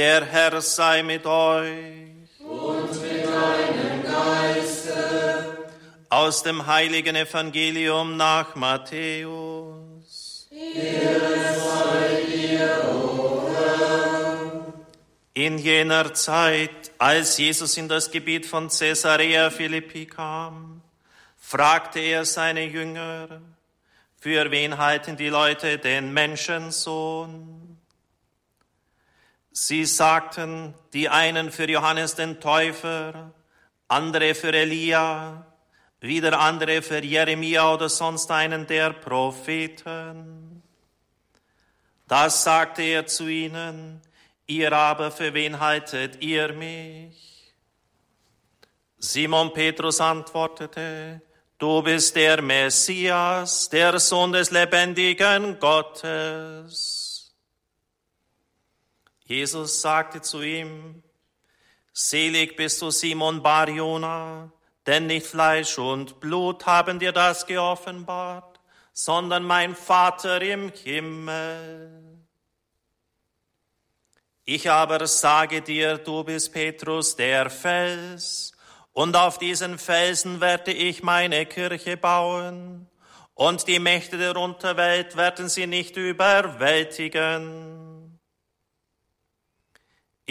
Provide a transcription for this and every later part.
Der Herr sei mit euch. Und mit deinem Geiste. Aus dem heiligen Evangelium nach Matthäus. In jener Zeit, als Jesus in das Gebiet von Caesarea Philippi kam, fragte er seine Jünger, für wen halten die Leute den Menschensohn? Sie sagten, die einen für Johannes den Täufer, andere für Elia, wieder andere für Jeremia oder sonst einen der Propheten. Das sagte er zu ihnen, ihr aber für wen haltet ihr mich? Simon Petrus antwortete, du bist der Messias, der Sohn des lebendigen Gottes. Jesus sagte zu ihm, Selig bist du, Simon Barjona, denn nicht Fleisch und Blut haben dir das geoffenbart, sondern mein Vater im Himmel. Ich aber sage dir, du bist Petrus, der Fels, und auf diesen Felsen werde ich meine Kirche bauen, und die Mächte der Unterwelt werden sie nicht überwältigen.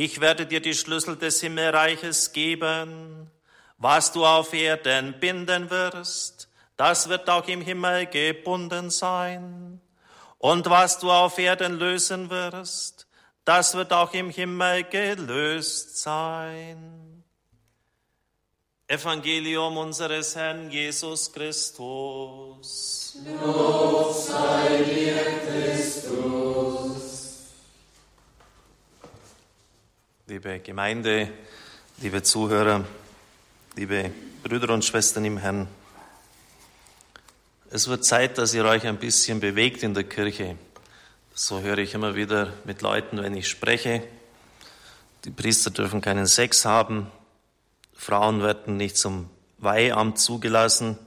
Ich werde dir die Schlüssel des Himmelreiches geben, was du auf Erden binden wirst, das wird auch im Himmel gebunden sein. Und was du auf Erden lösen wirst, das wird auch im Himmel gelöst sein. Evangelium unseres Herrn Jesus Christus. Lob sei dir, Christus. Liebe Gemeinde, liebe Zuhörer, liebe Brüder und Schwestern im Herrn, es wird Zeit, dass ihr euch ein bisschen bewegt in der Kirche. So höre ich immer wieder mit Leuten, wenn ich spreche. Die Priester dürfen keinen Sex haben, Frauen werden nicht zum Weihamt zugelassen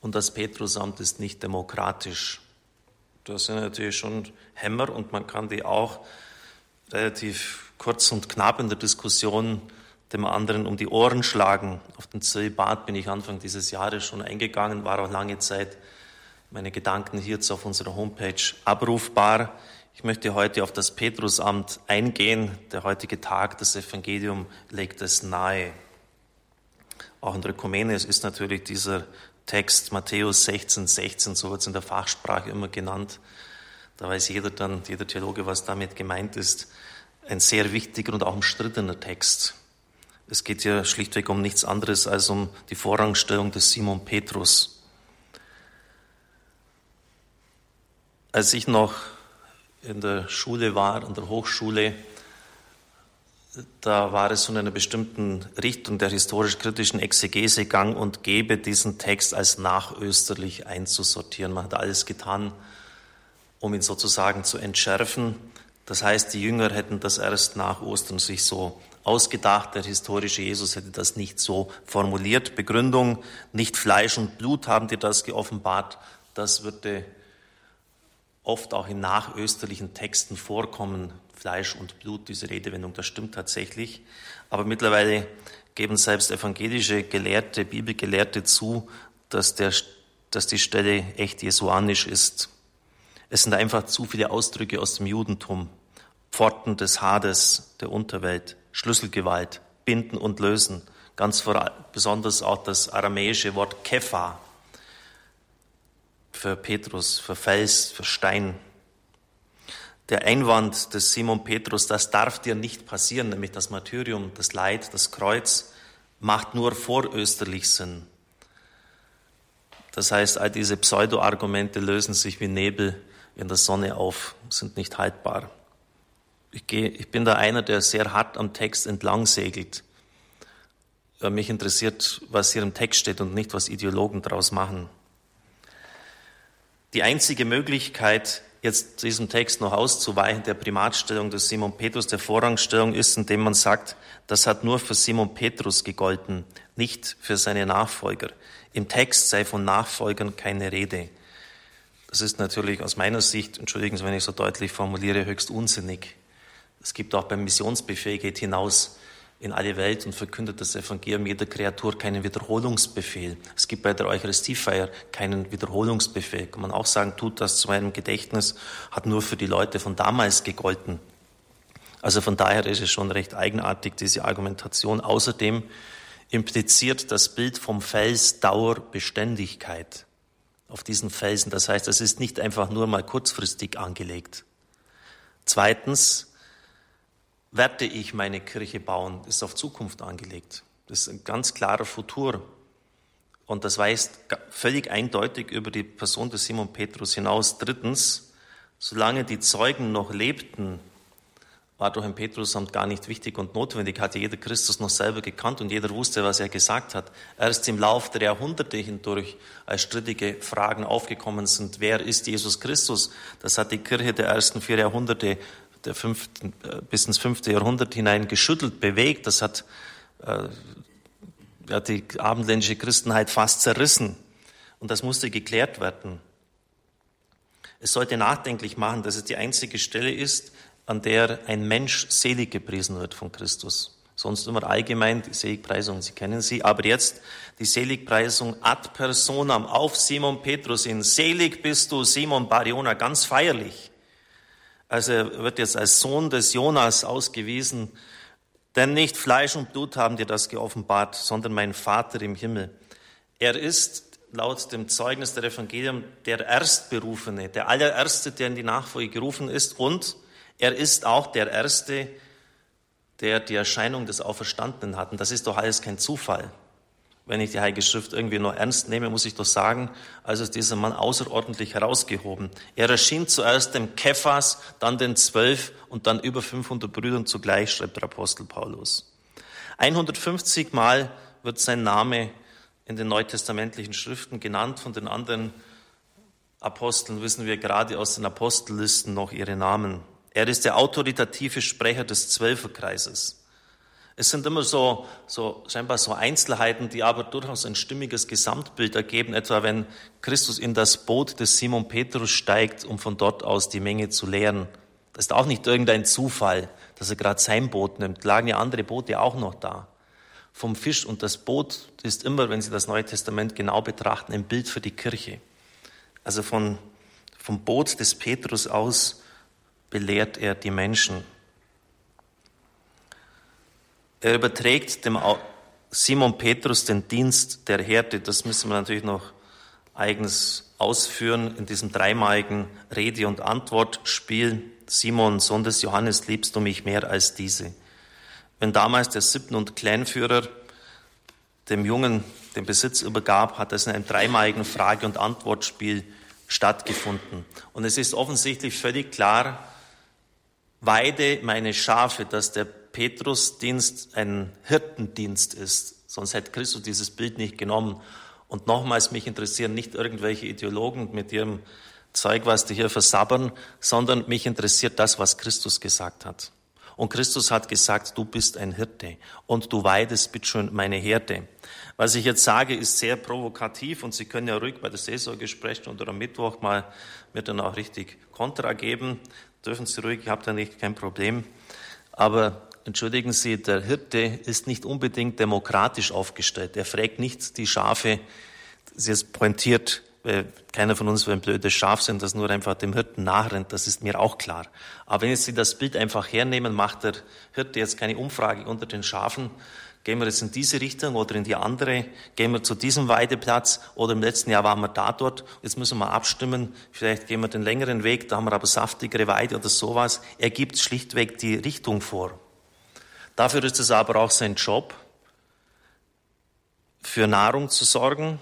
und das Petrusamt ist nicht demokratisch. Das sind natürlich schon Hämmer und man kann die auch relativ kurz und knapp in der Diskussion dem anderen um die Ohren schlagen. Auf den Zölibat bin ich Anfang dieses Jahres schon eingegangen, war auch lange Zeit meine Gedanken hierzu auf unserer Homepage abrufbar. Ich möchte heute auf das Petrusamt eingehen. Der heutige Tag, das Evangelium legt es nahe. Auch in der ist natürlich dieser Text Matthäus 16, 16, so wird es in der Fachsprache immer genannt. Da weiß jeder dann, jeder Theologe, was damit gemeint ist. Ein sehr wichtiger und auch umstrittener Text. Es geht ja schlichtweg um nichts anderes als um die Vorrangstellung des Simon Petrus. Als ich noch in der Schule war, an der Hochschule, da war es von einer bestimmten Richtung der historisch-kritischen Exegese gang und gäbe, diesen Text als nachösterlich einzusortieren. Man hat alles getan, um ihn sozusagen zu entschärfen. Das heißt, die Jünger hätten das erst nach Ostern sich so ausgedacht. Der historische Jesus hätte das nicht so formuliert. Begründung, nicht Fleisch und Blut haben dir das geoffenbart. Das würde oft auch in nachösterlichen Texten vorkommen. Fleisch und Blut, diese Redewendung, das stimmt tatsächlich. Aber mittlerweile geben selbst evangelische Gelehrte, Bibelgelehrte zu, dass, der, dass die Stelle echt jesuanisch ist. Es sind einfach zu viele Ausdrücke aus dem Judentum. Pforten des Hades, der Unterwelt, Schlüsselgewalt, Binden und Lösen. Ganz vor, besonders auch das aramäische Wort Kepha, für Petrus, für Fels, für Stein. Der Einwand des Simon Petrus, das darf dir nicht passieren, nämlich das Martyrium, das Leid, das Kreuz, macht nur vorösterlich Sinn. Das heißt, all diese Pseudo-Argumente lösen sich wie Nebel in der Sonne auf, sind nicht haltbar. Ich, gehe, ich bin da einer, der sehr hart am Text entlang segelt. Mich interessiert, was hier im Text steht und nicht, was Ideologen daraus machen. Die einzige Möglichkeit, jetzt diesem Text noch auszuweichen, der Primatstellung des Simon Petrus, der Vorrangstellung ist, indem man sagt, das hat nur für Simon Petrus gegolten, nicht für seine Nachfolger. Im Text sei von Nachfolgern keine Rede. Das ist natürlich aus meiner Sicht, entschuldigen Sie, wenn ich so deutlich formuliere, höchst unsinnig. Es gibt auch beim Missionsbefehl, geht hinaus in alle Welt und verkündet das Evangelium jeder Kreatur keinen Wiederholungsbefehl. Es gibt bei der Eucharistiefeier keinen Wiederholungsbefehl. Kann man auch sagen, tut das zu meinem Gedächtnis, hat nur für die Leute von damals gegolten. Also von daher ist es schon recht eigenartig, diese Argumentation. Außerdem impliziert das Bild vom Fels Dauerbeständigkeit auf diesen Felsen. Das heißt, es ist nicht einfach nur mal kurzfristig angelegt. Zweitens, werde ich meine Kirche bauen, ist auf Zukunft angelegt. Das ist ein ganz klarer Futur. Und das weist völlig eindeutig über die Person des Simon Petrus hinaus. Drittens, solange die Zeugen noch lebten, war doch ein Petrusamt gar nicht wichtig und notwendig, hatte jeder Christus noch selber gekannt und jeder wusste, was er gesagt hat. Erst im Lauf der Jahrhunderte hindurch, als strittige Fragen aufgekommen sind, wer ist Jesus Christus, das hat die Kirche der ersten vier Jahrhunderte der fünften, äh, bis ins fünfte Jahrhundert hinein geschüttelt, bewegt. Das hat äh, ja, die abendländische Christenheit fast zerrissen. Und das musste geklärt werden. Es sollte nachdenklich machen, dass es die einzige Stelle ist, an der ein Mensch selig gepriesen wird von Christus. Sonst immer allgemein die Seligpreisung, Sie kennen sie. Aber jetzt die Seligpreisung ad personam auf Simon Petrus in Selig bist du, Simon Bariona, ganz feierlich. Also er wird jetzt als Sohn des Jonas ausgewiesen, denn nicht Fleisch und Blut haben dir das geoffenbart, sondern mein Vater im Himmel. Er ist laut dem Zeugnis der Evangelium der Erstberufene, der allererste, der in die Nachfolge gerufen ist und er ist auch der Erste, der die Erscheinung des Auferstandenen hat. Und das ist doch alles kein Zufall wenn ich die Heilige Schrift irgendwie noch ernst nehme, muss ich doch sagen, also ist dieser Mann außerordentlich herausgehoben. Er erschien zuerst dem Kephas, dann den Zwölf und dann über 500 Brüdern zugleich, schreibt der Apostel Paulus. 150 Mal wird sein Name in den neutestamentlichen Schriften genannt. Von den anderen Aposteln wissen wir gerade aus den Apostellisten noch ihre Namen. Er ist der autoritative Sprecher des Zwölferkreises. Es sind immer so, so scheinbar so Einzelheiten, die aber durchaus ein stimmiges Gesamtbild ergeben, etwa wenn Christus in das Boot des Simon Petrus steigt, um von dort aus die Menge zu lehren. Das ist auch nicht irgendein Zufall, dass er gerade sein Boot nimmt. Lagen ja andere Boote auch noch da. Vom Fisch und das Boot ist immer, wenn Sie das Neue Testament genau betrachten, ein Bild für die Kirche. Also von, vom Boot des Petrus aus belehrt er die Menschen. Er überträgt dem Simon Petrus den Dienst der Härte. Das müssen wir natürlich noch eigens ausführen in diesem dreimaligen Rede- und Antwortspiel. Simon, Sohn des Johannes, liebst du mich mehr als diese? Wenn damals der Siebten- und Kleinführer dem Jungen den Besitz übergab, hat es in einem dreimaligen Frage- und Antwortspiel stattgefunden. Und es ist offensichtlich völlig klar, weide meine Schafe, dass der Petrusdienst ein Hirtendienst ist. Sonst hätte Christus dieses Bild nicht genommen. Und nochmals, mich interessieren nicht irgendwelche Ideologen mit ihrem Zeug, was die hier versabbern, sondern mich interessiert das, was Christus gesagt hat. Und Christus hat gesagt, du bist ein Hirte und du weidest bitteschön meine Herde. Was ich jetzt sage, ist sehr provokativ und Sie können ja ruhig bei der Seelsorge sprechen und am Mittwoch mal mir dann auch richtig Kontra geben. Dürfen Sie ruhig, ich habe da nicht kein Problem. Aber entschuldigen Sie, der Hirte ist nicht unbedingt demokratisch aufgestellt. Er fragt nicht die Schafe, sie ist pointiert, weil keiner von uns will ein blödes Schaf sein, das nur einfach dem Hirten nachrennt, das ist mir auch klar. Aber wenn Sie das Bild einfach hernehmen, macht der Hirte jetzt keine Umfrage unter den Schafen, gehen wir jetzt in diese Richtung oder in die andere, gehen wir zu diesem Weideplatz oder im letzten Jahr waren wir da dort, jetzt müssen wir abstimmen, vielleicht gehen wir den längeren Weg, da haben wir aber saftigere Weide oder sowas. Er gibt schlichtweg die Richtung vor. Dafür ist es aber auch sein Job, für Nahrung zu sorgen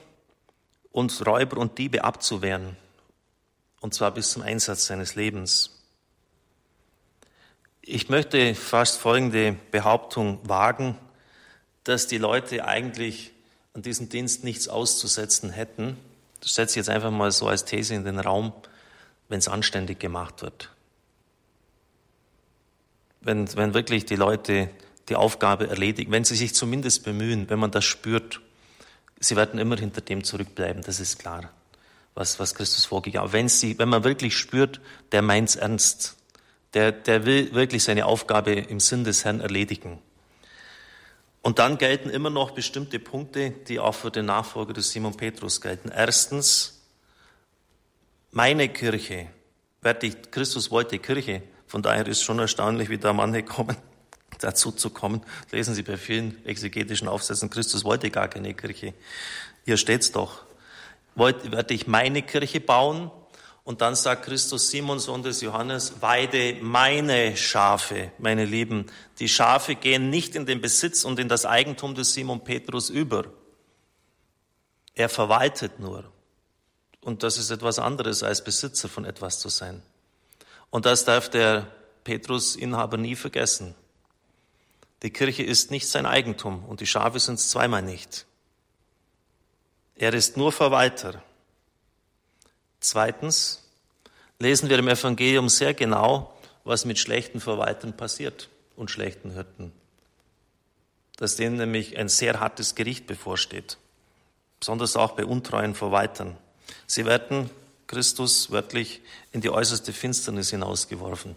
und Räuber und Diebe abzuwehren. Und zwar bis zum Einsatz seines Lebens. Ich möchte fast folgende Behauptung wagen, dass die Leute eigentlich an diesem Dienst nichts auszusetzen hätten. Das setze ich jetzt einfach mal so als These in den Raum, wenn es anständig gemacht wird. Wenn, wenn wirklich die Leute die Aufgabe erledigen, wenn sie sich zumindest bemühen, wenn man das spürt. Sie werden immer hinter dem zurückbleiben, das ist klar, was, was Christus vorgegeben hat. Wenn, wenn man wirklich spürt, der meint's ernst, Der, der will wirklich seine Aufgabe im Sinn des Herrn erledigen. Und dann gelten immer noch bestimmte Punkte, die auch für den Nachfolger des Simon Petrus gelten. Erstens, meine Kirche, Christus wollte Kirche, von daher ist schon erstaunlich, wie da manche kommen, dazu zu kommen. Lesen Sie bei vielen exegetischen Aufsätzen, Christus wollte gar keine Kirche. Hier steht's doch. Werde ich meine Kirche bauen? Und dann sagt Christus, Simon, Sohn des Johannes, weide meine Schafe, meine Lieben. Die Schafe gehen nicht in den Besitz und in das Eigentum des Simon Petrus über. Er verwaltet nur. Und das ist etwas anderes, als Besitzer von etwas zu sein. Und das darf der Petrus-Inhaber nie vergessen. Die Kirche ist nicht sein Eigentum und die Schafe sind es zweimal nicht. Er ist nur Verwalter. Zweitens lesen wir im Evangelium sehr genau, was mit schlechten Verwaltern passiert und schlechten Hirten. Dass denen nämlich ein sehr hartes Gericht bevorsteht. Besonders auch bei untreuen Verwaltern. Sie werden Christus wörtlich in die äußerste Finsternis hinausgeworfen.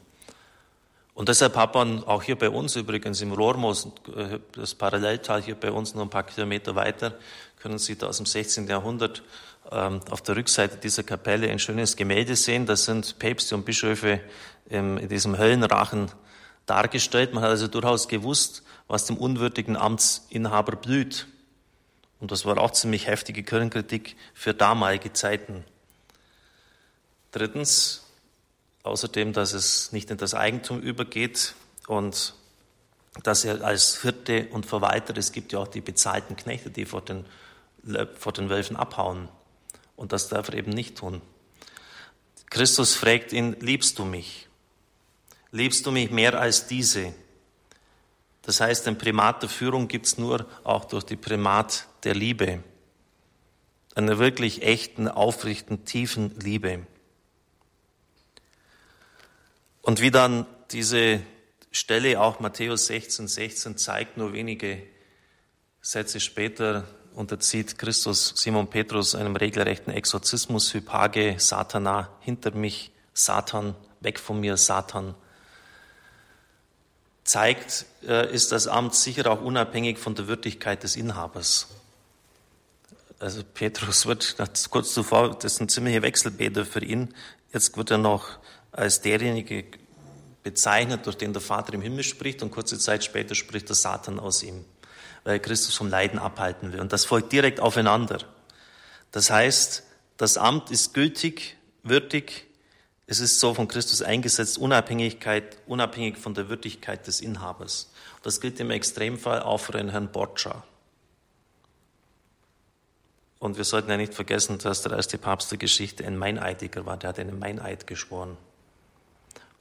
Und deshalb hat man auch hier bei uns übrigens im Rohrmoos, äh, das Paralleltal hier bei uns nur ein paar Kilometer weiter, können Sie da aus dem 16. Jahrhundert ähm, auf der Rückseite dieser Kapelle ein schönes Gemälde sehen. Das sind Päpste und Bischöfe in diesem Höllenrachen dargestellt. Man hat also durchaus gewusst, was dem unwürdigen Amtsinhaber blüht. Und das war auch ziemlich heftige Kirchenkritik für damalige Zeiten. Drittens, Außerdem, dass es nicht in das Eigentum übergeht und dass er als Hirte und Verwalter, es gibt ja auch die bezahlten Knechte, die vor den, vor den Wölfen abhauen. Und das darf er eben nicht tun. Christus fragt ihn, liebst du mich? Liebst du mich mehr als diese? Das heißt, ein Primat der Führung gibt es nur auch durch die Primat der Liebe. Einer wirklich echten, aufrichten, tiefen Liebe. Und wie dann diese Stelle, auch Matthäus 16, 16, zeigt, nur wenige Sätze später unterzieht Christus Simon Petrus einem regelrechten Exorzismus, Hypage, Satana, hinter mich, Satan, weg von mir, Satan. Zeigt, äh, ist das Amt sicher auch unabhängig von der Würdigkeit des Inhabers. Also Petrus wird kurz zuvor, das sind ziemliche Wechselbäder für ihn. Jetzt wird er noch als derjenige bezeichnet, durch den der Vater im Himmel spricht und kurze Zeit später spricht der Satan aus ihm, weil Christus vom Leiden abhalten will. Und das folgt direkt aufeinander. Das heißt, das Amt ist gültig, würdig, es ist so von Christus eingesetzt, Unabhängigkeit, unabhängig von der Würdigkeit des Inhabers. Das gilt im Extremfall auch für den Herrn Borgia. Und wir sollten ja nicht vergessen, dass der erste Papst der Geschichte ein Meineidiger war, der hat einen Meineid geschworen.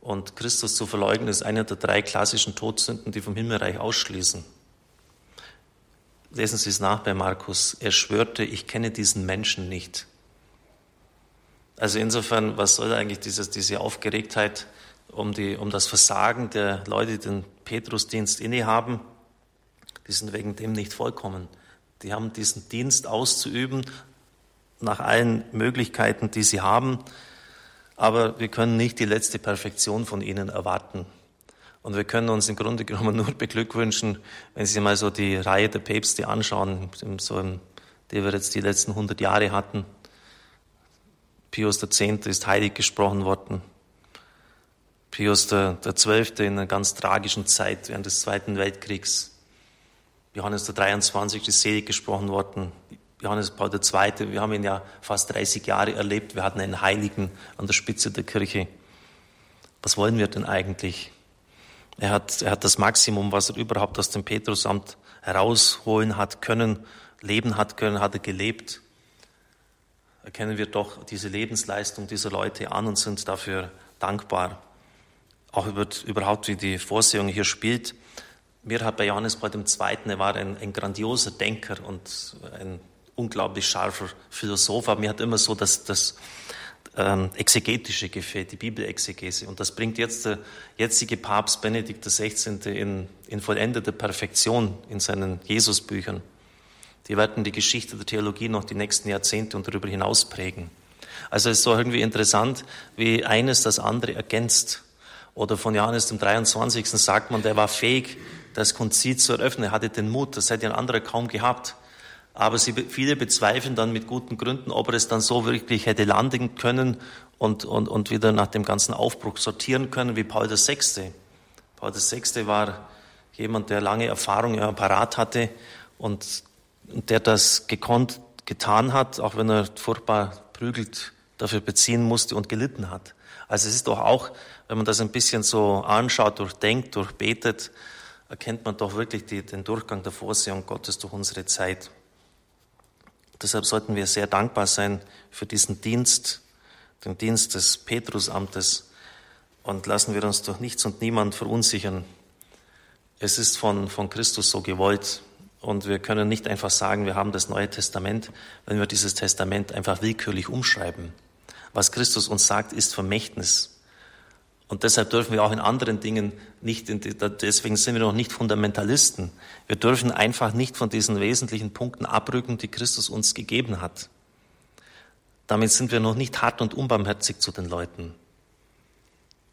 Und Christus zu verleugnen ist eine der drei klassischen Todsünden, die vom Himmelreich ausschließen. Lesen Sie es nach bei Markus. Er schwörte, ich kenne diesen Menschen nicht. Also insofern, was soll eigentlich dieses, diese Aufgeregtheit um, die, um das Versagen der Leute, die den Petrusdienst innehaben? Die sind wegen dem nicht vollkommen. Die haben diesen Dienst auszuüben nach allen Möglichkeiten, die sie haben aber wir können nicht die letzte Perfektion von ihnen erwarten. Und wir können uns im Grunde genommen nur beglückwünschen, wenn Sie mal so die Reihe der Päpste anschauen, so die wir jetzt die letzten 100 Jahre hatten. Pius X. ist heilig gesprochen worden. Pius XII. in einer ganz tragischen Zeit während des Zweiten Weltkriegs. Johannes der 23. ist selig gesprochen worden. Johannes Paul II., wir haben ihn ja fast 30 Jahre erlebt, wir hatten einen Heiligen an der Spitze der Kirche. Was wollen wir denn eigentlich? Er hat, er hat das Maximum, was er überhaupt aus dem Petrusamt herausholen hat können, leben hat können, hat er gelebt. Erkennen wir doch diese Lebensleistung dieser Leute an und sind dafür dankbar. Auch über, überhaupt, wie die Vorsehung hier spielt. Mir hat bei Johannes Paul II., er war ein, ein grandioser Denker und ein unglaublich scharfer Philosoph, aber mir hat immer so das, das ähm, Exegetische gefällt, die Bibelexegese. Und das bringt jetzt der jetzige Papst Benedikt XVI. in, in vollendete Perfektion in seinen Jesusbüchern. Die werden die Geschichte der Theologie noch die nächsten Jahrzehnte und darüber hinaus prägen. Also es ist so irgendwie interessant, wie eines das andere ergänzt. Oder von Johannes dem 23. sagt man, der war fähig, das Konzil zu eröffnen. Er hatte den Mut, das hätte ein anderer kaum gehabt. Aber sie, viele bezweifeln dann mit guten Gründen, ob er es dann so wirklich hätte landen können und, und, und wieder nach dem ganzen Aufbruch sortieren können wie Paul VI. Paul VI. war jemand, der lange Erfahrung im Apparat hatte und der das gekonnt getan hat, auch wenn er furchtbar prügelt dafür beziehen musste und gelitten hat. Also es ist doch auch, wenn man das ein bisschen so anschaut, durchdenkt, durchbetet, erkennt man doch wirklich die, den Durchgang der Vorsehung Gottes durch unsere Zeit. Deshalb sollten wir sehr dankbar sein für diesen Dienst, den Dienst des Petrusamtes und lassen wir uns durch nichts und niemand verunsichern. Es ist von, von Christus so gewollt und wir können nicht einfach sagen, wir haben das Neue Testament, wenn wir dieses Testament einfach willkürlich umschreiben. Was Christus uns sagt, ist Vermächtnis. Und deshalb dürfen wir auch in anderen Dingen nicht, deswegen sind wir noch nicht Fundamentalisten. Wir dürfen einfach nicht von diesen wesentlichen Punkten abrücken, die Christus uns gegeben hat. Damit sind wir noch nicht hart und unbarmherzig zu den Leuten.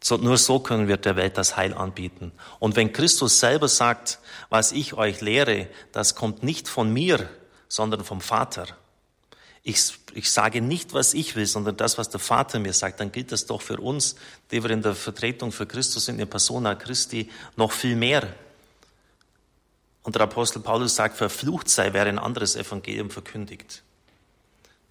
So, nur so können wir der Welt das Heil anbieten. Und wenn Christus selber sagt, was ich euch lehre, das kommt nicht von mir, sondern vom Vater, ich, ich sage nicht, was ich will, sondern das, was der Vater mir sagt, dann gilt das doch für uns, die wir in der Vertretung für Christus sind, in der Persona Christi, noch viel mehr. Und der Apostel Paulus sagt, verflucht sei, wer ein anderes Evangelium verkündigt.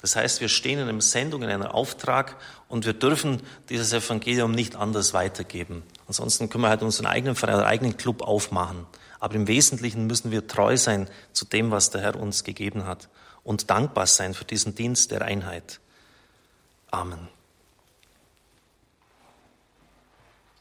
Das heißt, wir stehen in einer Sendung, in einem Auftrag und wir dürfen dieses Evangelium nicht anders weitergeben. Ansonsten können wir halt unseren eigenen Verein, unseren eigenen Club aufmachen. Aber im Wesentlichen müssen wir treu sein zu dem, was der Herr uns gegeben hat und dankbar sein für diesen Dienst der Einheit. Amen.